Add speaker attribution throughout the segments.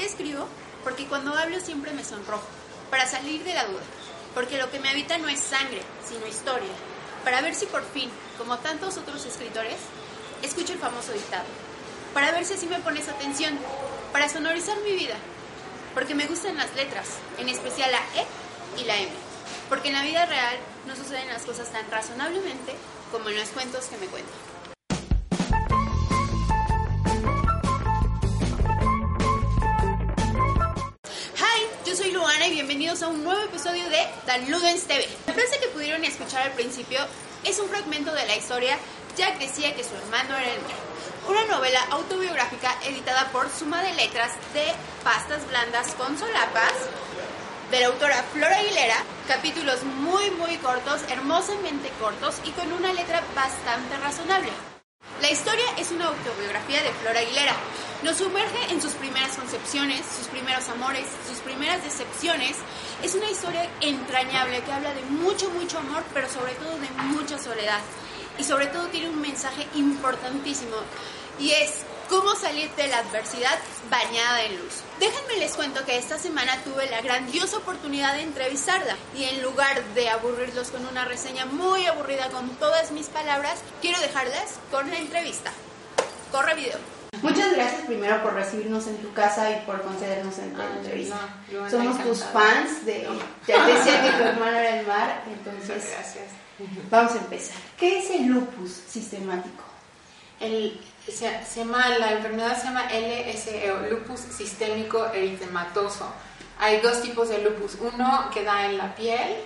Speaker 1: ¿Que por qué escribo? Porque cuando hablo siempre me sonrojo, para salir de la duda, porque lo que me habita no es sangre, sino historia, para ver si por fin, como tantos otros escritores, escucho el famoso dictado, para ver si así me pones atención, para sonorizar mi vida, porque me gustan las letras, en especial la E y la M, porque en la vida real no suceden las cosas tan razonablemente como en los cuentos que me cuentan. Luana y bienvenidos a un nuevo episodio de Dan Ludens TV. La frase que pudieron escuchar al principio es un fragmento de la historia Jack decía que su hermano era el mío. Una novela autobiográfica editada por Suma de Letras de Pastas Blandas con Solapas de la autora Flora Aguilera, capítulos muy muy cortos, hermosamente cortos y con una letra bastante razonable. La historia es una autobiografía de Flora Aguilera. Nos sumerge en sus primeras concepciones, sus primeros amores, sus primeras decepciones. Es una historia entrañable que habla de mucho, mucho amor, pero sobre todo de mucha soledad. Y sobre todo tiene un mensaje importantísimo. Y es cómo salir de la adversidad bañada en luz. Déjenme les cuento que esta semana tuve la grandiosa oportunidad de entrevistarla y en lugar de aburrirlos con una reseña muy aburrida con todas mis palabras, quiero dejarles con la entrevista. Corre video. Muchas gracias primero por recibirnos en tu casa y por concedernos en la entrevista. Somos tus fans de ya decía que tu hermano era el mar, entonces
Speaker 2: gracias.
Speaker 1: vamos a empezar. ¿Qué es el lupus sistemático?
Speaker 2: El, se, llama, la enfermedad se llama LSE, lupus sistémico eritematoso. Hay dos tipos de lupus. Uno que da en la piel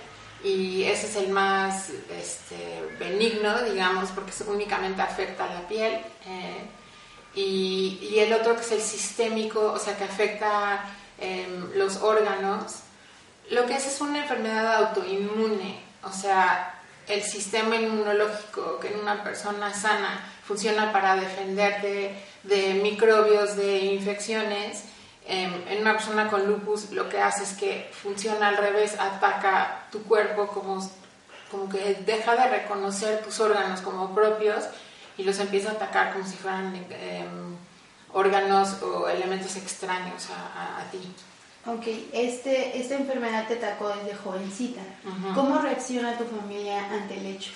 Speaker 2: y ese es el más este, benigno, digamos, porque únicamente afecta a la piel. Eh, y, el otro que es el sistémico, o sea, que afecta em, los órganos. Lo que es es una enfermedad autoinmune, o sea, el sistema inmunológico que en una persona sana funciona para defenderte de microbios, de infecciones. Em, en una persona con lupus lo que hace es que funciona al revés, ataca tu cuerpo como, como que deja de reconocer tus órganos como propios y los empieza a atacar como si fueran em, órganos o elementos extraños a, ti.
Speaker 1: Ok, este, esta enfermedad te atacó desde jovencita. ¿Cómo reacciona tu familia ante el hecho?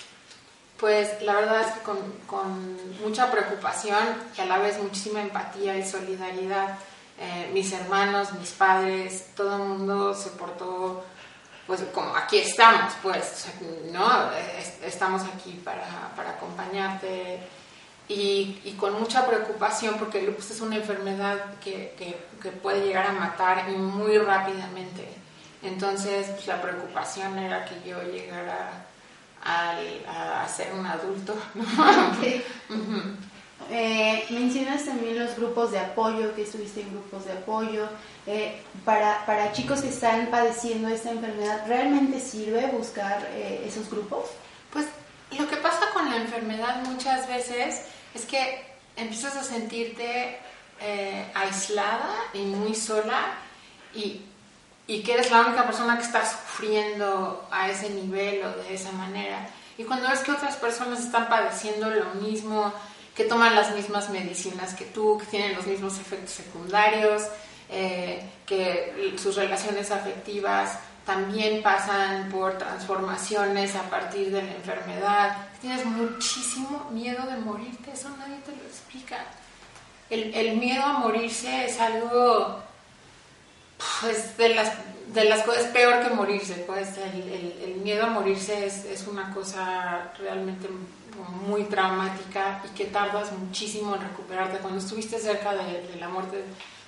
Speaker 2: Pues la verdad es que con, con mucha preocupación y a la vez muchísima empatía y solidaridad. Eh, mis hermanos, mis padres, todo el mundo se portó pues como aquí estamos, pues, ¿no? Estamos aquí para, para acompañarte y, y, con mucha preocupación porque el lupus es una enfermedad que, que, que puede llegar a matar muy rápidamente. Entonces, pues, la preocupación era que yo llegara a ser un adulto.
Speaker 1: Eh, mencionas también los grupos de apoyo, que estuviste en grupos de apoyo. Eh, para, para, chicos que están padeciendo esta enfermedad, ¿realmente sirve buscar eh, esos grupos?
Speaker 2: Pues lo que pasa con la enfermedad muchas veces es que empiezas a sentirte aislada y muy sola y y que eres la única persona que está sufriendo a ese nivel o de esa manera. Y cuando ves que otras personas están padeciendo lo mismo, que toman las mismas medicinas que tú, que tienen los mismos efectos secundarios, eh, que sus relaciones afectivas también pasan por transformaciones a partir de la enfermedad, tienes muchísimo miedo de morirte, eso nadie te lo explica. El, el miedo a morirse es algo pues de las, de las cosas, peor que morirse, pues el, el, miedo a morirse es, es, una cosa realmente muy traumática y que tardas muchísimo en recuperarte. Cuando estuviste cerca de, de la muerte,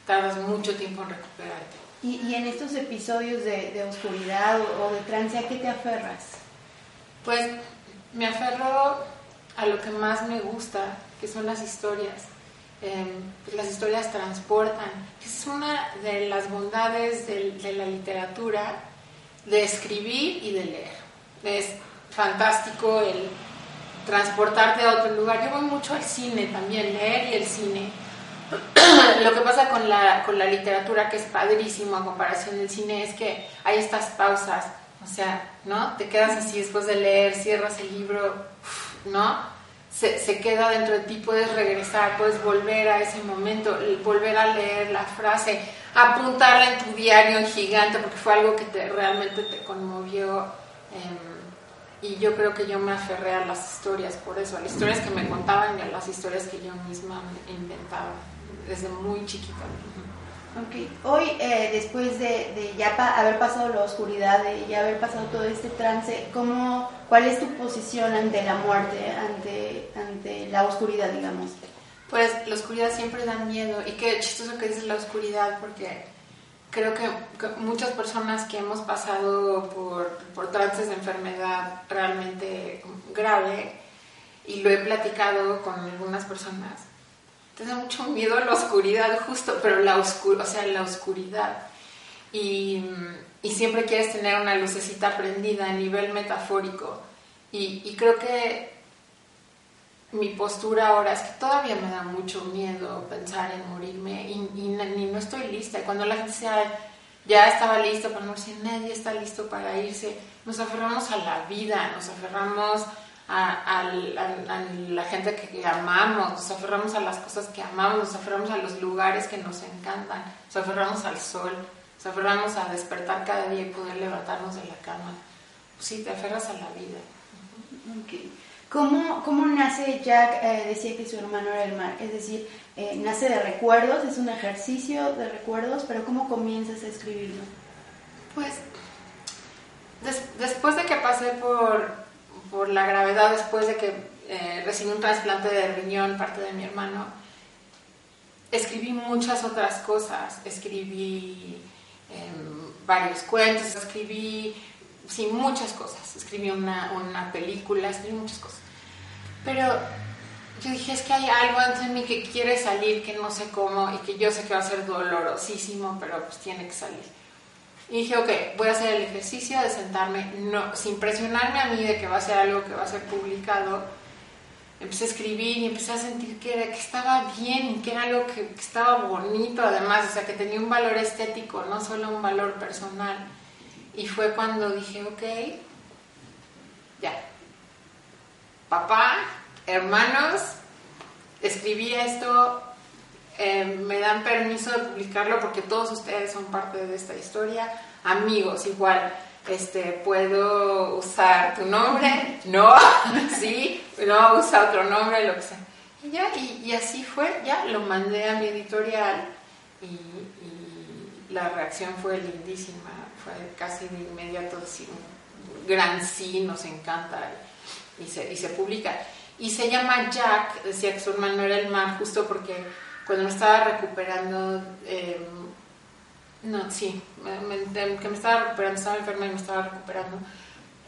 Speaker 2: tardas mucho tiempo en recuperarte.
Speaker 1: ¿Y, y en estos episodios de, de oscuridad o, de trance, a qué te aferras?
Speaker 2: Pues me aferro a lo que más me gusta, que son las historias. Em, pues las historias transportan. Es bondades de, de la literatura, de escribir y de leer. Es fantástico el transportarte a otro lugar. Yo voy mucho al cine también, leer y el cine. Lo que pasa con la, con la literatura, que es padrísimo a comparación del cine, es que hay estas pausas. O sea, ¿no? Te quedas así después de leer, cierras el libro, ¿no? Se, queda dentro de ti, puedes regresar, puedes volver a ese momento, volver a leer la frase, apuntarla en tu diario en gigante, porque fue algo que te, realmente te conmovió. Eh, y yo creo que yo me aferré a las historias por eso, a las historias que me contaban y a las historias que yo misma inventaba desde muy chiquita.
Speaker 3: Okay. Hoy, eh, después de, de ya pa haber pasado la oscuridad, de ya haber pasado todo este trance, ¿cómo, ¿cuál es tu posición ante la muerte, ante, ante la oscuridad, digamos?
Speaker 2: Pues la oscuridad siempre da miedo y qué chistoso que dices la oscuridad porque creo que, muchas personas que hemos pasado por, por trances de enfermedad realmente grave, y lo he platicado con algunas personas, te da mucho miedo a la oscuridad, justo, pero la, oscur o sea, la oscuridad. Y, y, siempre quieres tener una lucecita prendida a nivel metafórico. Y creo que mi postura ahora es que todavía me da mucho miedo pensar en morirme y, y, no estoy lista. Cuando la gente sea, ya estaba lista para morirse, nadie está listo para irse. Nos aferramos a la vida, nos aferramos a, la gente que amamos, nos aferramos a las cosas que amamos, nos aferramos a los lugares que nos encantan, nos aferramos al sol, nos aferramos a despertar cada día y poder levantarnos de la cama. Pues sí, te aferras a la vida.
Speaker 3: ¿Cómo, ¿Cómo, nace Jack? Eh, decía que su hermano era el mar, es decir, eh, nace de recuerdos, es un ejercicio de recuerdos, pero ¿cómo comienzas a escribirlo?
Speaker 2: Pues des, después de que pasé por, por, la gravedad, después de que eh, recibí un trasplante de riñón, parte de mi hermano, escribí muchas otras cosas, escribí em, varios cuentos, escribí sí, muchas cosas. Escribí una, una, película, escribí muchas cosas. Pero yo dije, es que hay algo de mí que quiere salir, que no sé cómo, y que yo sé que va a ser dolorosísimo, pero pues tiene que salir. Y dije, ok, voy a hacer el ejercicio de sentarme, no, sin presionarme a mí de que va a ser algo que va a ser publicado. Empecé a escribir y empecé a sentir que, era, que estaba bien, que era algo que, que estaba bonito además, o sea, que tenía un valor estético, no solo un valor personal. Y fue cuando dije, ok, ya, papá, hermanos, escribí esto, eh, me dan permiso de publicarlo porque todos ustedes son parte de esta historia, amigos igual. Este, puedo usar tu nombre, no, sí, no, usa otro nombre, lo que sea. Y ya, y, así fue, ya lo mandé a mi editorial y, y la reacción fue lindísima, fue casi de inmediato, así, un gran sí, nos encanta y se, y se publica. Y se llama Jack, decía que su hermano era el mar, justo porque cuando me estaba recuperando, eh, no, sí, me, que me estaba recuperando, estaba enferma y me estaba recuperando,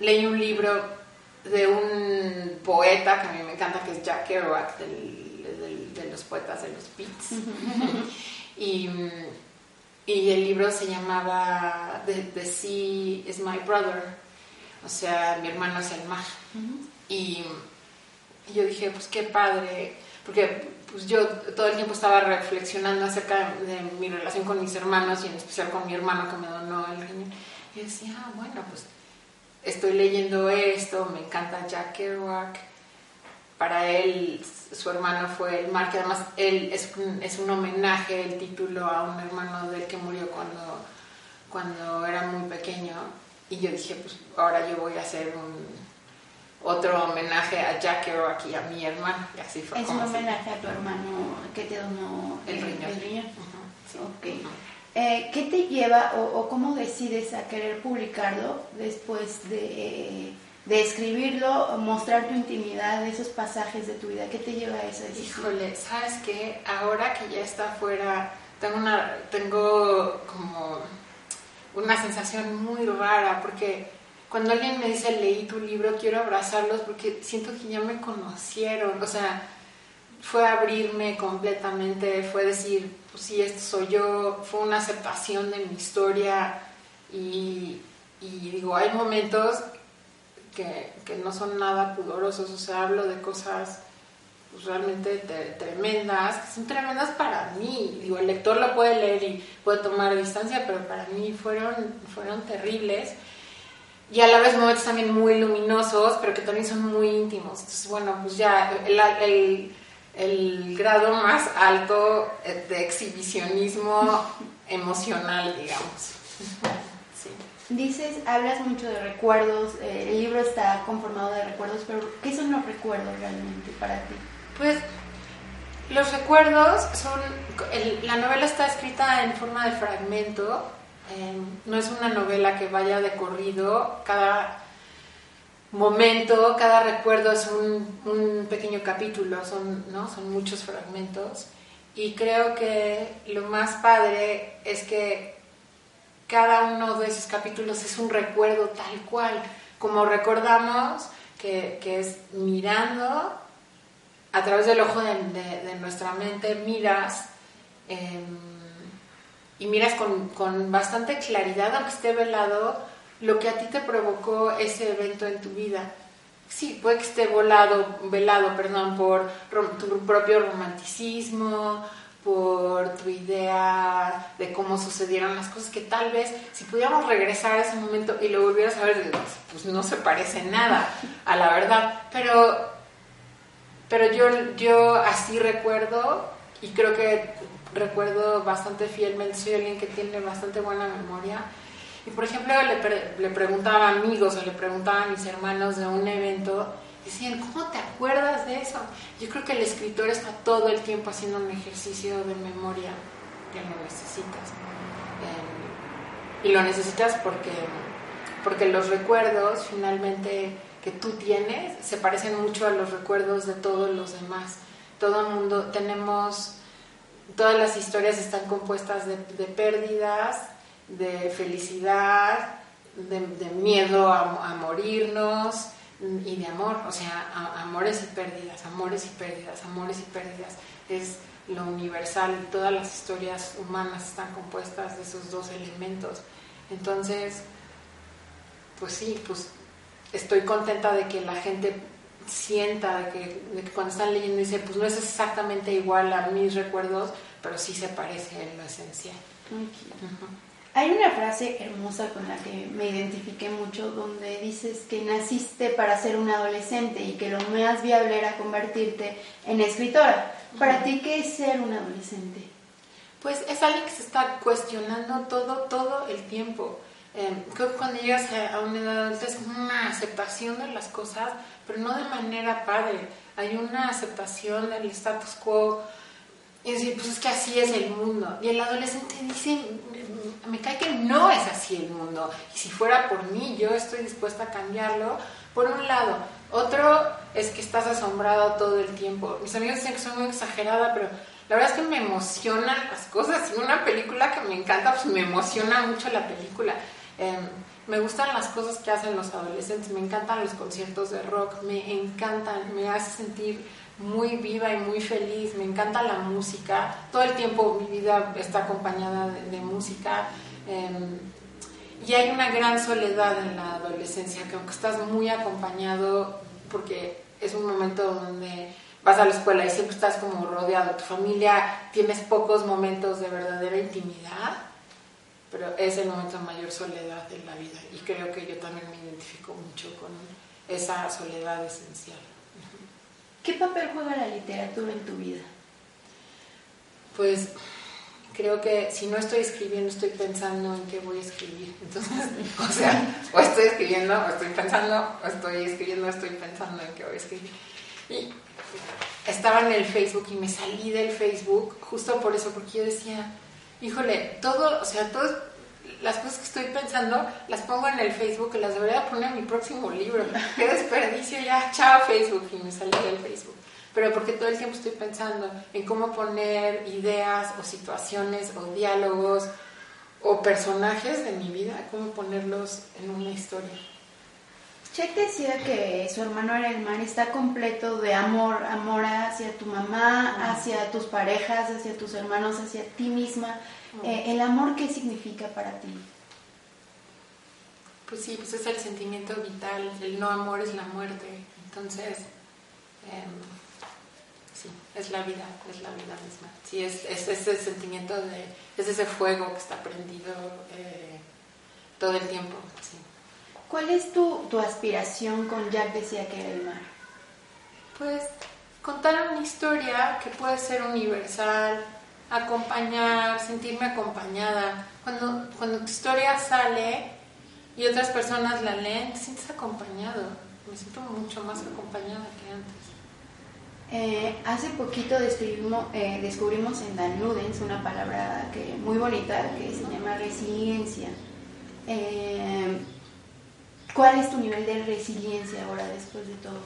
Speaker 2: leí un libro de un poeta que a mí me encanta, que es Jack Kerouac, del, del, de los poetas de los Beats. y, y, el libro se llamaba The, The, Sea is My Brother, o sea, mi hermano es el mar. Y y yo dije, pues qué padre, porque pues yo todo el tiempo estaba reflexionando acerca de, mi relación con mis hermanos y en especial con mi hermano que me donó el riñón. Y decía, ah, bueno, pues estoy leyendo esto, me encanta Jack Kerouac. Para él, su hermano fue el mar, que además él es un, es un homenaje, el título a un hermano de él que murió cuando, cuando era muy pequeño. Y yo dije, pues ahora yo voy a hacer un, otro homenaje a Jack Kerouac y a mi hermano, y así fue.
Speaker 3: Es un homenaje a tu hermano que te donó
Speaker 2: el, riñón.
Speaker 3: El riñón. okay. eh, ¿Qué te lleva o, o, cómo decides a querer publicarlo después de, de, escribirlo, mostrar tu intimidad, esos pasajes de tu vida? ¿Qué te lleva a decisión?
Speaker 2: Híjole, ¿sabes qué? Ahora que ya está afuera, tengo, una, tengo como una sensación muy rara porque cuando alguien me dice leí tu libro, quiero abrazarlos porque siento que ya me conocieron. O sea, fue abrirme completamente, fue decir, pues sí, esto soy yo, fue una aceptación de mi historia y digo, hay momentos que, que, no son nada pudorosos, o sea, hablo de cosas pues, realmente tremendas, que son tremendas para mí, digo, el lector lo puede leer y puede tomar distancia, pero para mí fueron, fueron terribles y a la vez momentos también muy luminosos, pero que también son muy íntimos. Entonces, bueno, pues ya el, el, el grado más alto de exhibicionismo emocional, digamos.
Speaker 3: Dices, hablas mucho de recuerdos, eh, el libro está conformado de recuerdos, pero ¿qué son los recuerdos realmente para ti?
Speaker 2: Pues los recuerdos son, la novela está escrita en forma de fragmento, em, no es una novela que vaya de corrido, cada momento, cada recuerdo es un, un pequeño capítulo, son, ¿no? son muchos fragmentos y creo que lo más padre es que cada uno de esos capítulos es un recuerdo tal cual, como recordamos que, es mirando a través del ojo de, nuestra mente, miras em, y miras con, bastante claridad, aunque esté velado, lo que a ti te provocó ese evento en tu vida. Sí, puede que esté volado, velado perdón, por tu propio romanticismo, por tu idea de cómo sucedieron las cosas, que tal vez si pudiéramos regresar a ese momento y lo volvieras a ver, pues no se parece nada a la verdad. Pero, pero yo, yo así recuerdo y creo que recuerdo bastante fielmente, soy alguien que tiene bastante buena memoria. Y por ejemplo, le, le preguntaba a amigos o le preguntaba a mis hermanos de un evento decían, ¿cómo te acuerdas de eso? Yo creo que el escritor está todo el tiempo haciendo un ejercicio de memoria que lo necesitas. Eh, y lo necesitas porque, porque los recuerdos finalmente que tú tienes se parecen mucho a los recuerdos de todos los demás. Todo el mundo tenemos, todas las historias están compuestas de, pérdidas, de felicidad, de, miedo a morirnos, y de amor, o sea, amores y pérdidas, amores y pérdidas, amores y pérdidas. Es lo universal, todas las historias humanas están compuestas de esos dos elementos. Entonces, pues sí, pues estoy contenta de que la gente sienta, de que, cuando están leyendo dice, pues no es exactamente igual a mis recuerdos, pero sí se parece en lo esencial.
Speaker 3: Hay una frase hermosa con la que me identifiqué mucho donde dices que naciste para ser un adolescente y que lo más viable era convertirte en escritora. ¿Para ti qué es ser un adolescente?
Speaker 2: Pues es alguien que se está cuestionando todo, todo el tiempo. Em, creo que cuando llegas a una edad adulta es una aceptación de las cosas, pero no de manera padre. Hay una aceptación del status quo, y decir, pues es que así es el mundo. Y el adolescente dice, me cae que no es así el mundo. Y si fuera por mí, yo estoy dispuesta a cambiarlo. Por un lado. Otro es que estás asombrado todo el tiempo. Mis amigos dicen que soy muy exagerada, pero la verdad es que me emocionan las cosas. Y una película que me encanta, pues me emociona mucho la película. Em, me gustan las cosas que hacen los adolescentes, me encantan los conciertos de rock, me encantan, me hace sentir muy viva y muy feliz, me encanta la música, todo el tiempo mi vida está acompañada de, música em, y hay una gran soledad en la adolescencia, que aunque estás muy acompañado, porque es un momento donde vas a la escuela y siempre estás como rodeado, tu familia, tienes pocos momentos de verdadera intimidad, pero es el momento de mayor soledad en la vida y creo que yo también me identifico mucho con esa soledad esencial.
Speaker 3: ¿Qué papel juega la literatura en tu vida?
Speaker 2: Pues creo que si no estoy escribiendo, estoy pensando en qué voy a escribir. Entonces, o sea, o estoy escribiendo, o estoy pensando, o estoy escribiendo, o estoy pensando en qué voy a escribir. Y estaba en el Facebook y me salí del Facebook justo por eso, porque yo decía, híjole, todo, o sea, todas las cosas que estoy pensando las pongo en el Facebook y las debería poner en mi próximo libro. Qué desperdicio ya, chao Facebook y me salí del Facebook. Pero porque todo el tiempo estoy pensando en cómo poner ideas o situaciones o diálogos o personajes de mi vida, cómo ponerlos en una historia.
Speaker 3: Jack decía que su hermano era el mar está completo de amor, amor hacia tu mamá, hacia tus parejas, hacia tus hermanos, hacia ti misma. Eh, ¿El amor qué significa para ti?
Speaker 2: Pues sí, pues es el sentimiento vital, el no amor es la muerte. Entonces, em, sí, es la vida, es la vida misma. Sí, es, es ese sentimiento de, es ese fuego que está prendido eh, todo el tiempo, sí.
Speaker 3: ¿Cuál es tu, tu aspiración con Jack decía que era el mar?
Speaker 2: Pues contar una historia que puede ser universal, acompañar, sentirme acompañada. Cuando, cuando tu historia sale y otras personas la leen, te sientes acompañado. Me siento mucho más acompañada que antes.
Speaker 3: Eh, hace poquito descubrimos, eh, descubrimos en Dan Ludens una palabra que, muy bonita que se llama resiliencia. Eh, ¿Cuál es tu nivel de resiliencia ahora después de todo?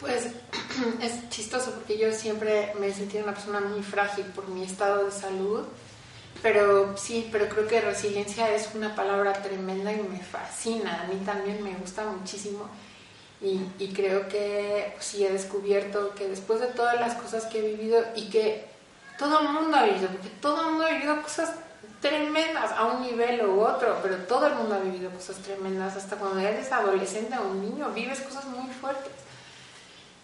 Speaker 2: Pues es chistoso porque yo siempre me he sentido una persona muy frágil por mi estado de salud, pero sí, pero creo que resiliencia es una palabra tremenda y me fascina, a mí también me gusta muchísimo y, y creo que sí he descubierto que después de todas las cosas que he vivido y que todo el mundo ha vivido, porque todo el mundo ha vivido cosas tremendas a un nivel u otro, pero todo el mundo ha vivido cosas tremendas, hasta cuando eres adolescente o un niño, vives cosas muy fuertes.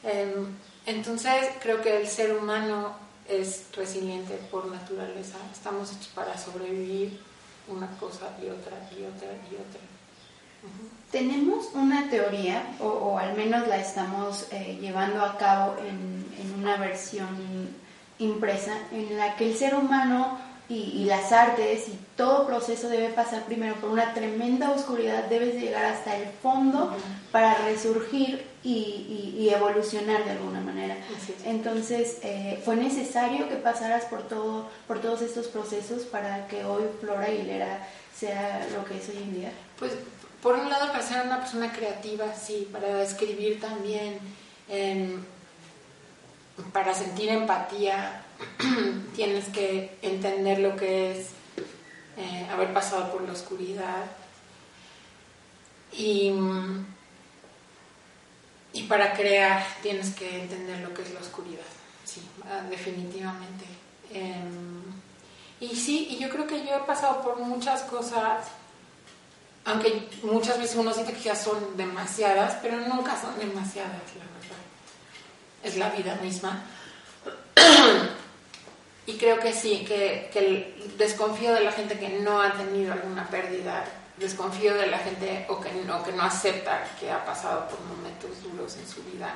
Speaker 2: Em, entonces creo que el ser humano es resiliente por naturaleza, estamos hechos para sobrevivir una cosa y otra y otra y otra.
Speaker 3: Tenemos una teoría, o, al menos la estamos eh, llevando a cabo en, en una versión impresa, en la que el ser humano y, las artes y todo proceso debe pasar primero por una tremenda oscuridad, debes llegar hasta el fondo para resurgir y, evolucionar de alguna manera. Entonces, eh, fue necesario que pasaras por, todo, por todos estos procesos para que hoy Flora Aguilera sea lo que es hoy en día.
Speaker 2: Pues, por un lado, para ser una persona creativa, sí, para escribir también, para sentir empatía, tienes que entender lo que es eh, haber pasado por la oscuridad. Y, y para crear tienes que entender lo que es la oscuridad, sí, ah, definitivamente. Em, y sí, y yo creo que yo he pasado por muchas cosas, aunque muchas veces uno siente que ya son demasiadas, pero nunca son demasiadas, la verdad. Es la vida misma. Y creo que sí, que, que desconfío de la gente que no ha tenido alguna pérdida, desconfío de la gente o que, no, que no acepta que ha pasado por momentos duros en su vida,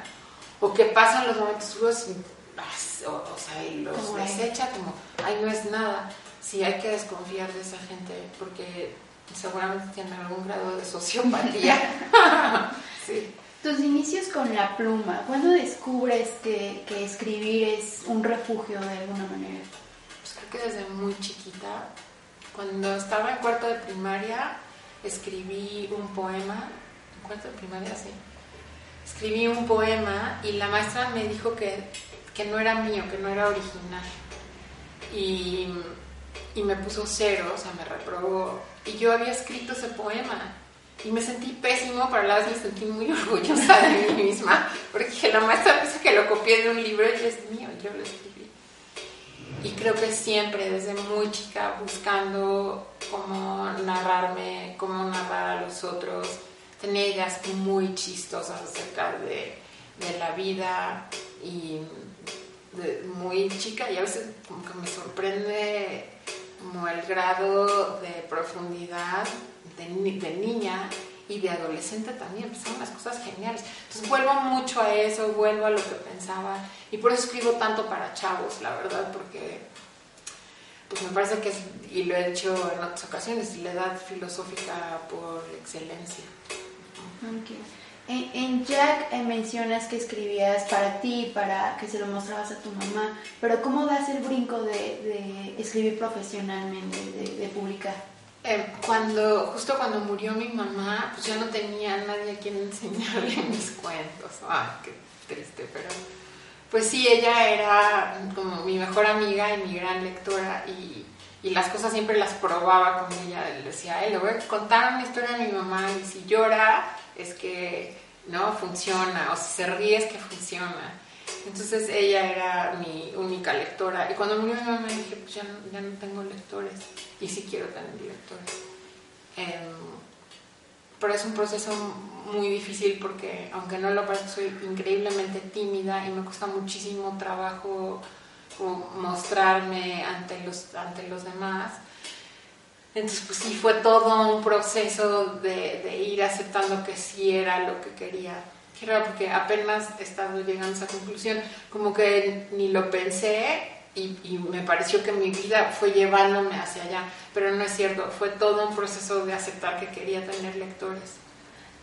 Speaker 2: o que pasan los momentos duros y, o, sea, y los desecha como, ay, no es nada. Sí, hay que desconfiar de esa gente porque seguramente tienen algún grado de sociopatía.
Speaker 3: sí. Tus inicios con la pluma, ¿cuándo descubres que, escribir es un refugio de alguna manera?
Speaker 2: Pues creo que desde muy chiquita. Cuando estaba en cuarto de primaria, escribí un poema. ¿En cuarto de primaria? Sí. Escribí un poema y la maestra me dijo que, no era mío, que no era original. Y, y me puso cero, o sea, me reprobó. Y yo había escrito ese poema y me sentí pésimo, pero a la vez me sentí muy orgullosa de mí misma, porque la maestra piensa que lo copié de un libro y es mío, yo lo escribí. Y creo que siempre, desde muy chica, buscando cómo narrarme, cómo narrar a los otros, tenía ideas muy chistosas acerca de, de la vida y muy chica y a veces como que me sorprende como el grado de profundidad de, niña y de adolescente también, pues son las cosas geniales. Entonces vuelvo mucho a eso, vuelvo a lo que pensaba y por eso escribo tanto para chavos, la verdad, porque pues me parece que es, y lo he hecho en otras ocasiones, la edad filosófica por excelencia.
Speaker 3: En, Jack eh, mencionas que escribías para ti, para que se lo mostrabas a tu mamá, pero ¿cómo das el brinco de, escribir profesionalmente, de publicar?
Speaker 2: Eh, cuando, justo cuando murió mi mamá, pues ya no tenía nadie a quien enseñarle mis cuentos. Ay, qué triste, pero pues sí, ella era como mi mejor amiga y mi gran lectora y, y las cosas siempre las probaba con ella. Le decía, le voy a contar una historia a mi mamá y si llora es que no funciona, o si se ríe es que funciona. Entonces ella era mi única lectora. Y cuando murió mi mamá dije, pues ya ya no tengo lectores. Y sí quiero tener lectores. Em, pero es un proceso muy difícil porque, aunque no lo parezca, soy increíblemente tímida y me cuesta muchísimo trabajo mostrarme ante los, ante los demás. Entonces, pues sí, fue todo un proceso de, de ir aceptando que sí era lo que quería. Porque apenas estaba llegando a esa conclusión, como que ni lo pensé y, y, me pareció que mi vida fue llevándome hacia allá, pero no es cierto, fue todo un proceso de aceptar que quería tener lectores.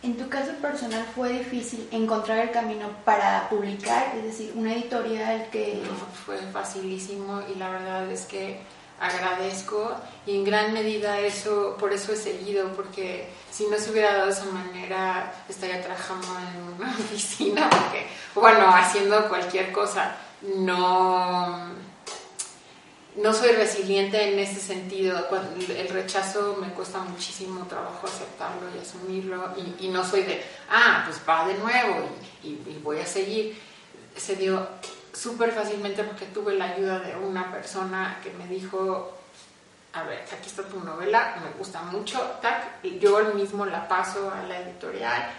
Speaker 3: En tu caso personal fue difícil encontrar el camino para publicar, es decir, una editorial que...
Speaker 2: fue facilísimo y la verdad es que agradezco y en gran medida eso por eso he seguido porque si no se hubiera dado de esa manera estaría trabajando en una oficina porque bueno haciendo cualquier cosa no no soy resiliente en ese sentido. El rechazo me cuesta muchísimo trabajo aceptarlo y asumirlo y, no soy de, ah, pues va de nuevo y, voy a seguir. Se dio súper fácilmente porque tuve la ayuda de una persona que me dijo, a ver, aquí está tu novela, me gusta mucho, tac, y yo mismo la paso a la editorial.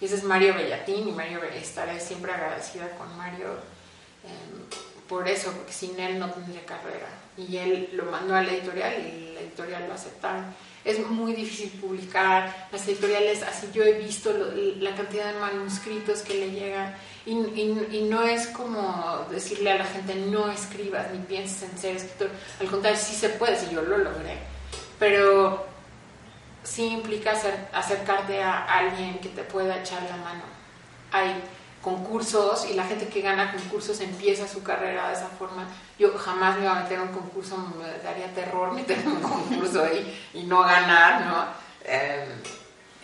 Speaker 2: Y ese es Mario Bellatín y Mario estaré siempre agradecida con Mario em, por eso, porque sin él no tendría carrera. Y él lo mandó a la editorial y la editorial lo aceptaron. Es muy difícil publicar, las editoriales, así yo he visto la cantidad de manuscritos que le llegan y, y, no es como decirle a la gente no escribas ni pienses en ser escritor, al contrario, sí se puede, si yo lo logré, pero sí implica acercarte a alguien que te pueda echar la mano. Hay concursos y la gente que gana concursos empieza su carrera de esa forma. Yo jamás me iba a meter en un concurso, me daría terror meterme en un concurso y, y no ganar, ¿no? Em,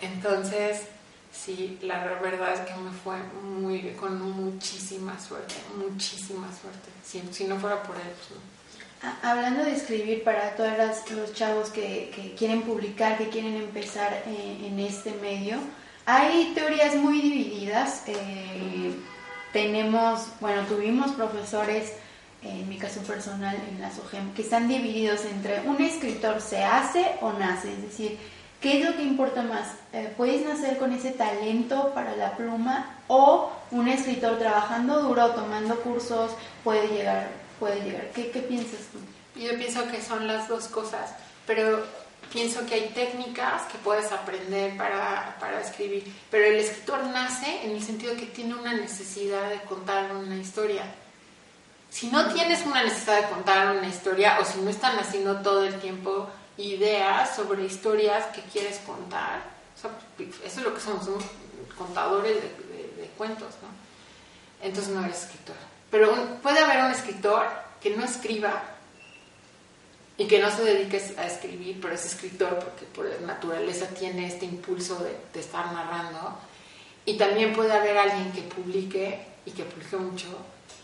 Speaker 2: entonces, sí, la verdad es que me fue muy, con muchísima suerte, muchísima suerte. Si, si no fuera por él, pues no.
Speaker 3: Hablando de escribir para todos los chavos que, que, quieren publicar, que quieren empezar en, en este medio, hay teorías muy divididas. Eh, tenemos, bueno, tuvimos profesores, en mi caso personal, en la SOGEM, que están divididos entre un escritor se hace o nace, es decir, ¿qué es lo que importa más? Eh, ¿Puedes nacer con ese talento para la pluma o un escritor trabajando duro, tomando cursos, puede llegar? Puede llegar. ¿Qué, qué piensas tú?
Speaker 2: Yo pienso que son las dos cosas, pero pienso que hay técnicas que puedes aprender para, para, escribir, pero el escritor nace en el sentido que tiene una necesidad de contar una historia. Si no tienes una necesidad de contar una historia o si no están haciendo todo el tiempo ideas sobre historias que quieres contar, eso es lo que somos, somos contadores de, cuentos, ¿no? Entonces no eres escritor. Pero puede haber un escritor que no escriba y que no se dedique a escribir, pero es escritor porque por naturaleza tiene este impulso de, estar narrando. Y también puede haber alguien que publique y que publique mucho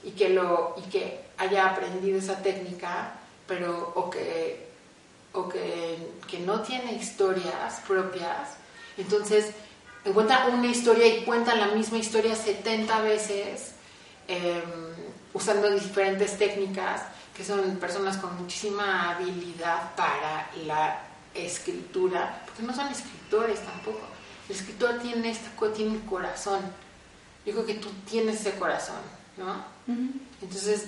Speaker 2: y que, lo, y que haya aprendido esa técnica, pero o que, o que, que no tiene historias propias. Entonces encuentra una historia y cuenta la misma historia 70 veces em, usando diferentes técnicas que son personas con muchísima habilidad para la escritura, porque no son escritores tampoco. El escritor tiene, esta, tiene corazón. Yo creo que tú tienes ese corazón, ¿no? Entonces,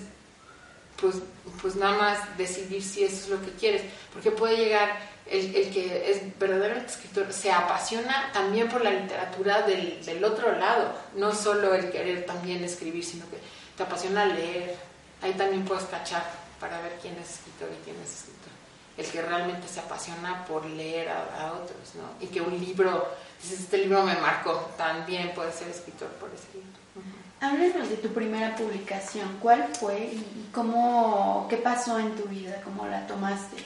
Speaker 2: pues, pues nada más decidir si eso es lo que quieres, porque puede llegar el, el que es verdaderamente escritor, se apasiona también por la literatura del, del otro lado, no solo el querer también escribir, sino que te apasiona leer, ahí también puedes cachar para ver quién es escritor y quién es escritor. El que realmente se apasiona por leer a, otros, ¿no? Y que un libro, dices, este libro me marcó, también puede ser escritor por ese libro.
Speaker 3: Háblanos de tu primera publicación. ¿Cuál fue y cómo, qué pasó en tu vida? ¿Cómo la tomaste?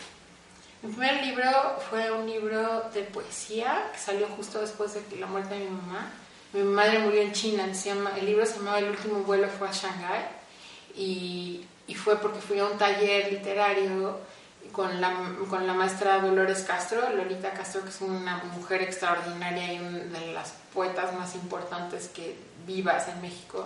Speaker 2: Mi primer libro fue un libro de poesía que salió justo después de la muerte de mi mamá. Mi madre murió en China, se llama, el libro se llamaba El último vuelo fue a Shanghái y, fue porque fui a un taller literario con la, con la maestra Dolores Castro, Lolita Castro, que es una mujer extraordinaria y una de las poetas más importantes que vivas en México.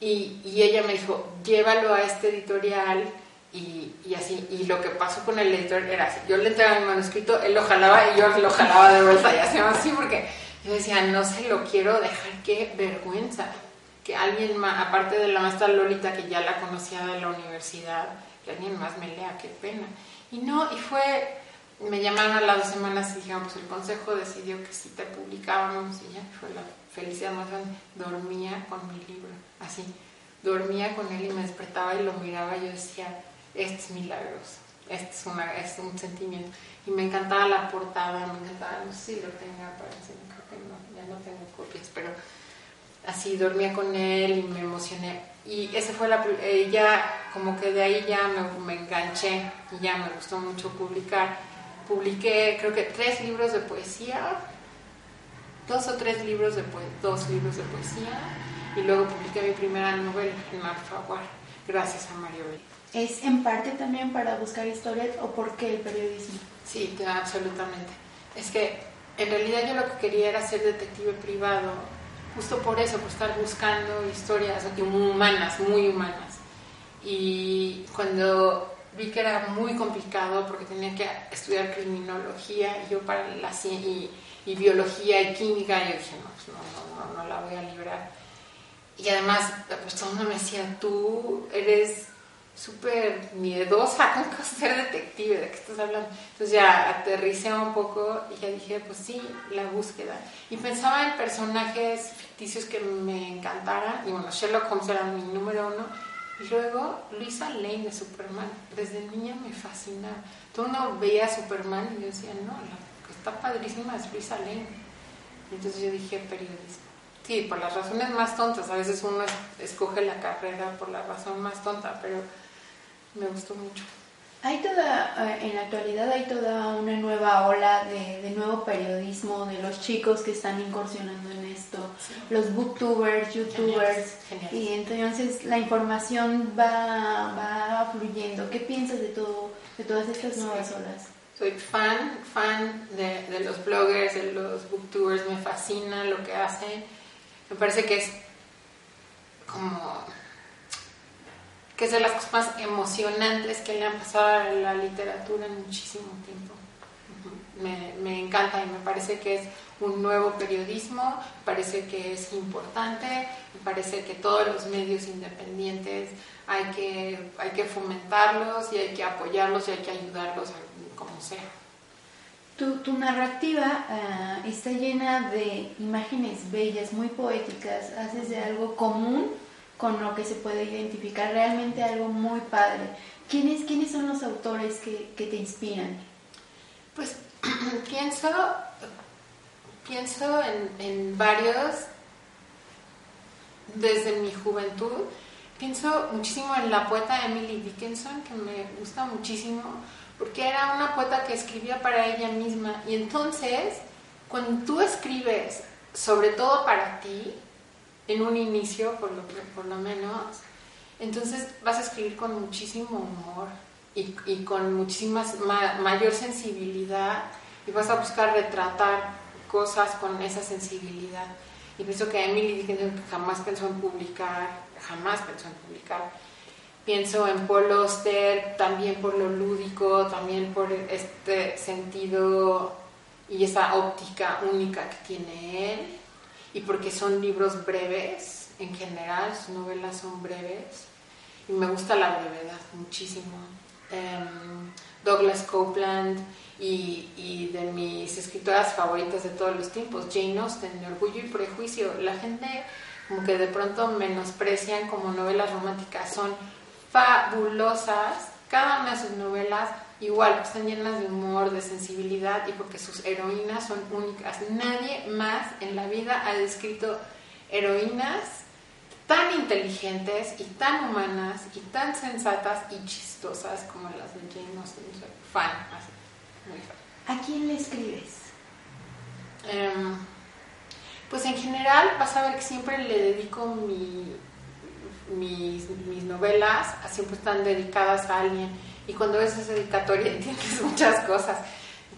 Speaker 2: Y, y ella me dijo, llévalo a este editorial y, y, así. Y lo que pasó con el editor era así, yo le entregaba mi manuscrito, él lo jalaba y yo lo jalaba de vuelta y hacía así porque yo decía, no se lo quiero dejar, qué vergüenza que alguien más, aparte de la maestra Lolita, que ya la conocía de la universidad, que alguien más me lea, qué pena. Y no, y fue, me llamaron a las dos semanas y dijeron, pues el consejo decidió que si te publicábamos y ya fue la felicidad más grande. Dormía con mi libro, así, dormía con él y me despertaba y lo miraba y yo decía, este es milagroso, este es, una, un sentimiento. Y me encantaba la portada, me encantaba, no sé si lo tenga, parece, creo que no, ya no tengo copias, pero así dormía con él y me emocioné. Y ese fue la, eh, ya como que de ahí ya me, me, enganché y ya me gustó mucho publicar. Publiqué creo que tres libros de poesía, dos o tres libros de dos libros de poesía y luego publiqué mi primera novela en Marfaguar, gracias a Mario Bell.
Speaker 3: ¿Es en parte también para buscar historias o por qué el periodismo?
Speaker 2: Sí, absolutamente. Es que en realidad yo lo que quería era ser detective privado justo por eso, por estar buscando historias humanas, muy humanas. Y cuando vi que era muy complicado porque tenía que estudiar criminología y yo para la y, y biología y química, yo dije, no, pues no, no, no, la voy a librar. Y además, todo el mundo me decía, tú eres súper miedosa con ser detective, ¿de qué estás hablando? Entonces ya aterricé un poco y ya dije, pues sí, la búsqueda. Y pensaba en personajes ficticios que me encantaran, y bueno, Sherlock Holmes era mi número uno, y luego Luisa Lane de Superman, desde niña me fascinaba. Todo uno veía a Superman y yo decía, no, la que está padrísima es Luisa Lane. Y entonces yo dije, periodismo. Sí, por las razones más tontas, a veces uno escoge la carrera por la razón más tonta, pero me gustó mucho.
Speaker 3: Hay toda, eh, en la actualidad hay toda una nueva ola de, de nuevo periodismo, de los chicos que están incursionando en esto, los booktubers, youtubers, y entonces la información va, va fluyendo. ¿Qué piensas de todo, de todas estas nuevas olas?
Speaker 2: Soy fan, fan de, de los bloggers, de los booktubers, me fascina lo que hacen. Me parece que es como que es de las cosas más emocionantes que le han pasado a la literatura en muchísimo tiempo. Me, me, encanta y me parece que es un nuevo periodismo, parece que es importante, me parece que todos los medios independientes hay que, hay que fomentarlos y hay que apoyarlos y hay que ayudarlos como sea.
Speaker 3: Tu, tu narrativa uh, está llena de imágenes bellas, muy poéticas, haces de algo común con lo que se puede identificar, realmente algo muy padre. ¿Quiénes, quiénes son los autores que, que te inspiran?
Speaker 2: Pues pienso, pienso en, en varios desde mi juventud. Pienso muchísimo en la poeta Emily Dickinson, que me gusta muchísimo, porque era una poeta que escribía para ella misma. Y entonces, cuando tú escribes sobre todo para ti, en un inicio, por lo, por lo menos, entonces vas a escribir con muchísimo humor y, y con muchísima mayor sensibilidad y vas a buscar retratar cosas con esa sensibilidad. Y pienso que Emily Dickinson jamás pensó en publicar, jamás pensó en publicar. Pienso en Paul Auster, también por lo lúdico, también por este sentido y esa óptica única que tiene él y porque son libros breves, en general, sus novelas son breves, y me gusta la brevedad muchísimo. Um, Douglas Copeland y, y, de mis escritoras favoritas de todos los tiempos, Jane Austen, Orgullo y Prejuicio. La gente como que de pronto menosprecian como novelas románticas, son fabulosas, cada una de sus novelas igual están llenas de humor, de sensibilidad y porque sus heroínas son únicas. Nadie más en la vida ha descrito heroínas tan inteligentes y tan humanas y tan sensatas y chistosas como las de Jane Austen. Soy fan, así, muy fan.
Speaker 3: ¿A quién le escribes?
Speaker 2: Um, pues en general vas a ver que siempre le dedico mi, mis, mis novelas, siempre están dedicadas a alguien y cuando ves esa dedicatoria entiendes muchas cosas.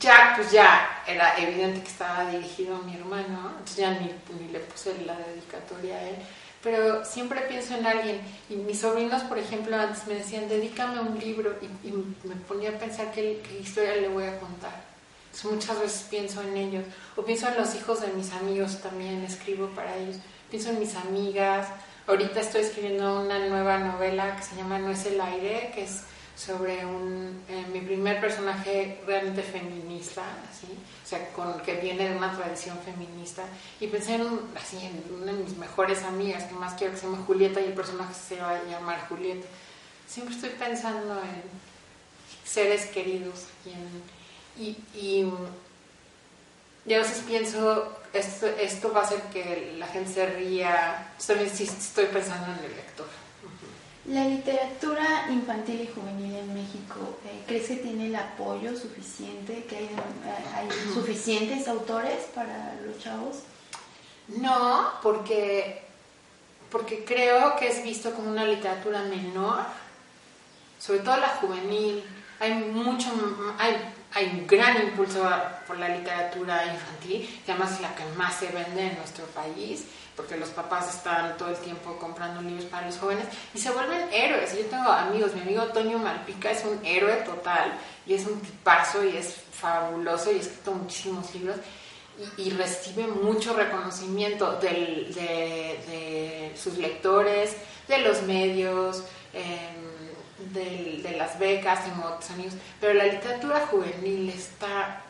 Speaker 2: Jack, pues ya era evidente que estaba dirigido a mi hermano, entonces ya ni, ni le puse la dedicatoria a él pero siempre pienso en alguien. Y mis sobrinos, por ejemplo, antes me decían, dedícame un libro, y, me ponía a pensar qué, historia le voy a contar. muchas veces pienso en ellos, o pienso en los hijos de mis amigos también, escribo para ellos, pienso en mis amigas. Ahorita estoy escribiendo una nueva novela que se llama No es el aire, que es sobre un, eh, mi primer personaje realmente feminista, así, o sea, con, que viene de una tradición feminista. Y pensé en, así, en una de mis mejores amigas, que más quiero que se llame Julieta y el personaje se va a llamar Julieta. Siempre estoy pensando en seres queridos y, y, y, a veces pienso, esto, esto va a hacer que la gente se ría. Sí estoy pensando en el lector.
Speaker 3: La literatura infantil y juvenil en México, eh, ¿crees que tiene el apoyo suficiente? ¿Que hay, eh, suficientes autores para los chavos?
Speaker 2: No, porque, porque creo que es visto como una literatura menor, sobre todo la juvenil. Hay mucho, hay, hay un gran impulso por la literatura infantil, que además es la que más se vende en nuestro país porque los papás están todo el tiempo comprando libros para los jóvenes y se vuelven héroes. Yo tengo amigos, mi amigo Toño Malpica es un héroe total y es un tipazo y es fabuloso y ha escrito muchísimos libros y, recibe mucho reconocimiento de, sus lectores, de los medios. Em, de, las becas, tengo otros amigos, pero la literatura juvenil está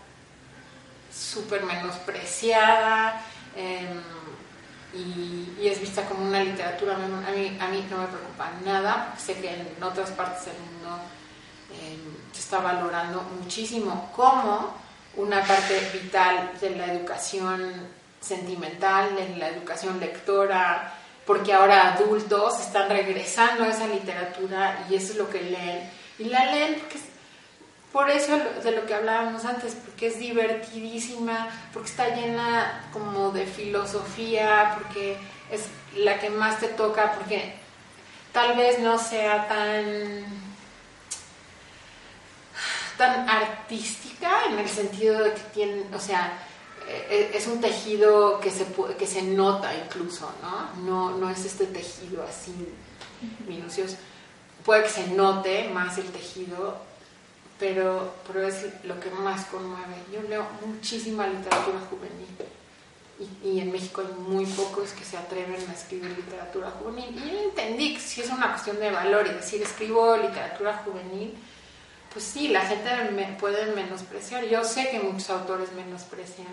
Speaker 2: súper menospreciada. Eh, y, es vista como una literatura A mí, a mí no me preocupa nada, sé que en otras partes del mundo em, se está valorando muchísimo como una parte vital de la educación sentimental, de la educación lectora, porque ahora adultos están regresando a esa literatura y eso es lo que leen. Y la leen por eso de lo que hablábamos antes, porque es divertidísima, porque está llena como de filosofía, porque es la que más te toca, porque tal vez no sea tan tan artística en el sentido de que tiene, o sea, e, e, es un tejido que se, que se nota incluso, ¿no? ¿no? No es este tejido así minucioso. Puede que se note más el tejido, pero, pero es lo que más conmueve. Yo leo muchísima literatura juvenil y, y, en México hay muy pocos que se atreven a escribir literatura juvenil. Y yo entendí que si es una cuestión de valor y decir escribo literatura juvenil, pues sí, la gente me puede menospreciar. Yo sé que muchos autores menosprecian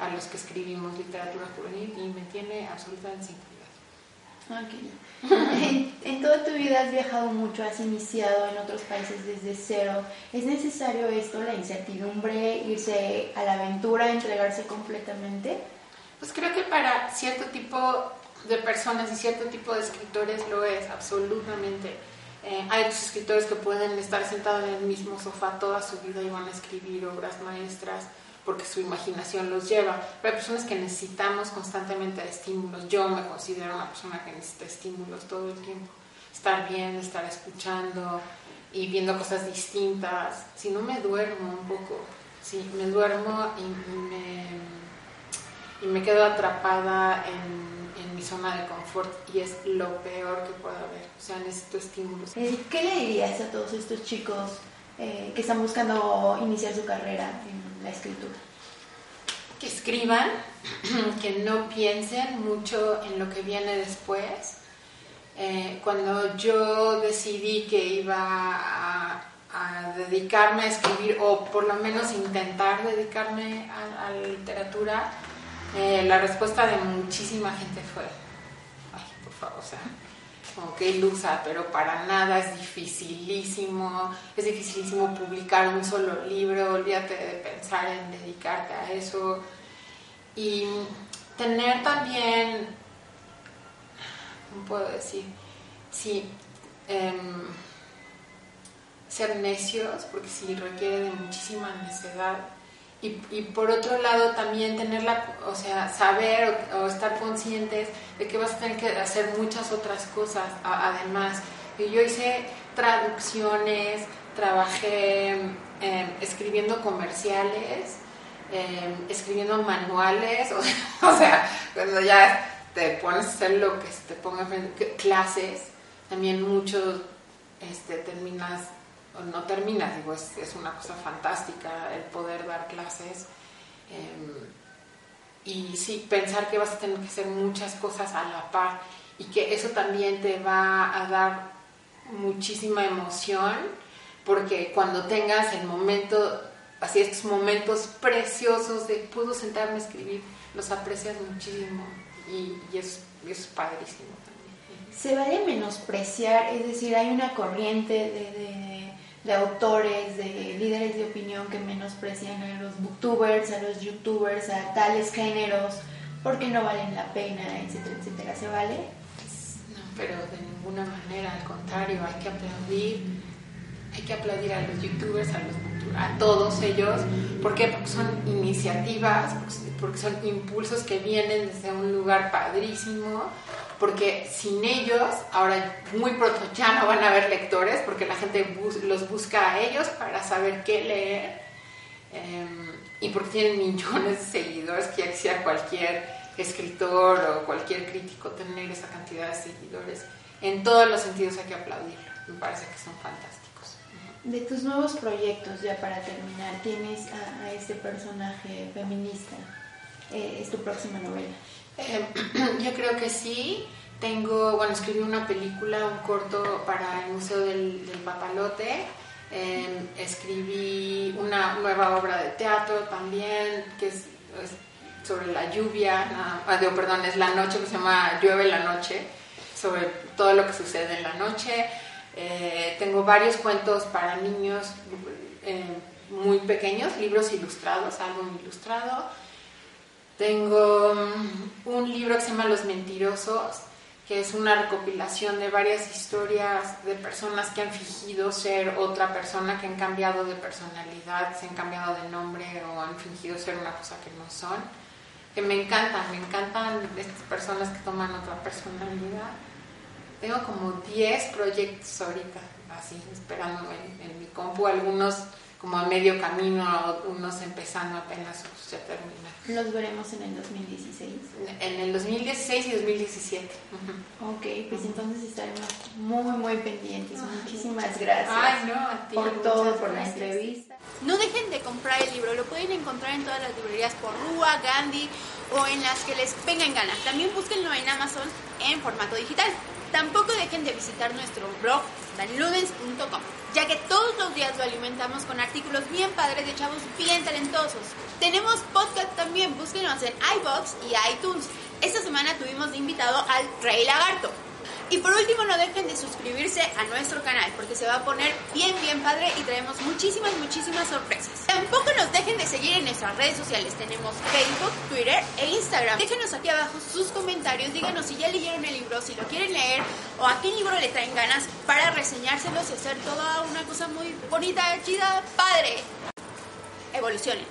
Speaker 2: a los que escribimos literatura juvenil y me tiene absolutamente sin cuidado.
Speaker 3: Okay. en, toda tu vida has viajado mucho, has iniciado en otros países desde cero. ¿Es necesario esto, la incertidumbre, irse a la aventura, entregarse completamente?
Speaker 2: Pues creo que para cierto tipo de personas y cierto tipo de escritores lo es, absolutamente. Eh, hay otros escritores que pueden estar sentados en el mismo sofá toda su vida y van a escribir obras maestras porque su imaginación los lleva. Pero hay personas que necesitamos constantemente estímulos. Yo me considero una persona que necesita estímulos todo el tiempo. Estar bien, estar escuchando y viendo cosas distintas. Si no me duermo un poco, si me duermo y, me, y me, quedo atrapada en, en, mi zona de confort y es lo peor que pueda haber. O sea, necesito estímulos.
Speaker 3: Eh, ¿Qué le dirías a todos estos chicos eh, que están buscando iniciar su carrera la escritura.
Speaker 2: Que escriban, que no piensen mucho en lo que viene después. Eh, cuando yo decidí que iba a, dedicarme a escribir, o por lo menos intentar dedicarme a, la literatura, eh, la respuesta de muchísima gente fue, ay, por favor, o sea, como que ilusa, pero para nada es dificilísimo, es dificilísimo publicar un solo libro, olvídate de pensar en dedicarte a eso y tener también, ¿cómo puedo decir? Sí, em, ser necios, porque sí requiere de muchísima necedad y, y, por otro lado también tener la, o sea, saber o, estar conscientes de que vas a tener que hacer muchas otras cosas además. Yo hice traducciones, trabajé em, escribiendo comerciales, em, escribiendo manuales, o, sea, cuando ya te pones a hacer lo que te ponga clases, también mucho este, terminas, o no terminas, digo, es, es, una cosa fantástica el poder dar clases. Em, y sí, pensar que vas a tener que hacer muchas cosas a la par y que eso también te va a dar muchísima emoción porque cuando tengas el momento, así estos momentos preciosos de puedo sentarme a escribir, los aprecias muchísimo y, es, es, padrísimo.
Speaker 3: Se vale menospreciar, es decir, hay una corriente de, autores, de líderes de opinión que menosprecian a los booktubers, a los youtubers, a tales géneros, porque no valen la pena, etcétera, etcétera. ¿Se vale?
Speaker 2: No, pero de ninguna manera, al contrario, hay que aplaudir hay que aplaudir a los youtubers, a, los, a todos ellos. ¿Por qué? Porque son iniciativas, porque son impulsos que vienen desde un lugar padrísimo, porque sin ellos, ahora muy pronto ya no van a haber lectores, porque la gente los busca a ellos para saber qué leer, em, y porque tienen millones de seguidores, que ya quisiera cualquier escritor o cualquier crítico tener esa cantidad de seguidores. En todos los sentidos hay que aplaudirlo, me parece que son fantásticos.
Speaker 3: De tus nuevos proyectos, ya para terminar, tienes a, este personaje feminista. Eh, ¿Es tu próxima novela?
Speaker 2: Eh, yo creo que sí. Tengo, bueno, escribí una película, un corto para el Museo del, Papalote. Em, escribí una nueva obra de teatro también, que es, sobre la lluvia, ah, perdón, es la noche, que se llama Llueve la noche, sobre todo lo que sucede en la noche. Eh, tengo varios cuentos para niños eh, muy pequeños, libros ilustrados, álbum ilustrado. Tengo mm, un libro que se llama Los Mentirosos, que es una recopilación de varias historias de personas que han fingido ser otra persona, que han cambiado de personalidad, se han cambiado de nombre o han fingido ser una cosa que no son. Que me encantan, me encantan estas personas que toman otra personalidad tengo como 10 proyectos ahorita, así, esperando en, mi compu, algunos como a medio camino, unos empezando apenas ya terminar.
Speaker 3: ¿Los veremos en el 2016?
Speaker 2: En el 2016 y 2017.
Speaker 3: Ok, pues entonces estaremos muy, muy pendientes. Muchísimas gracias
Speaker 2: Ay, no, a ti,
Speaker 3: por todo, por la entrevista.
Speaker 1: No dejen de comprar el libro, lo pueden encontrar en todas las librerías por Rúa, Gandhi o en las que les vengan ganas. También búsquenlo en Amazon en formato digital. Tampoco dejen de visitar nuestro blog danludens.com, ya que todos los días lo alimentamos con artículos bien padres de chavos bien talentosos. Tenemos podcast también, búsquenos en iBox y iTunes. Esta semana tuvimos de invitado al Rey Lagarto. Y por último, no dejen de suscribirse a nuestro canal porque se va a poner bien, bien padre y traemos muchísimas, muchísimas sorpresas. Tampoco nos dejen de seguir en nuestras redes sociales. Tenemos Facebook, Twitter e Instagram. Déjenos aquí abajo sus comentarios. Díganos si ya leyeron el libro, si lo quieren leer o a qué libro le traen ganas para reseñárselos y hacer toda una cosa muy bonita, chida, padre. Evolucionen.